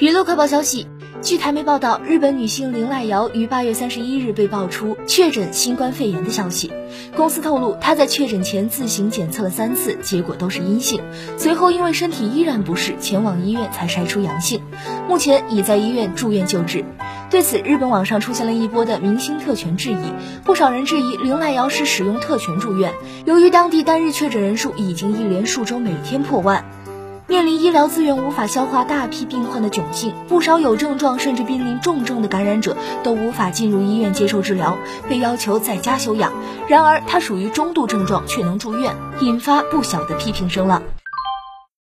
娱乐快报消息，据台媒报道，日本女星绫濑遥于八月三十一日被爆出确诊新冠肺炎的消息。公司透露，她在确诊前自行检测了三次，结果都是阴性。随后因为身体依然不适，前往医院才筛出阳性，目前已在医院住院救治。对此，日本网上出现了一波的明星特权质疑，不少人质疑绫濑遥是使用特权住院。由于当地单日确诊人数已经一连数周每天破万。面临医疗资源无法消化大批病患的窘境，不少有症状甚至濒临重症的感染者都无法进入医院接受治疗，被要求在家休养。然而，他属于中度症状却能住院，引发不小的批评声浪。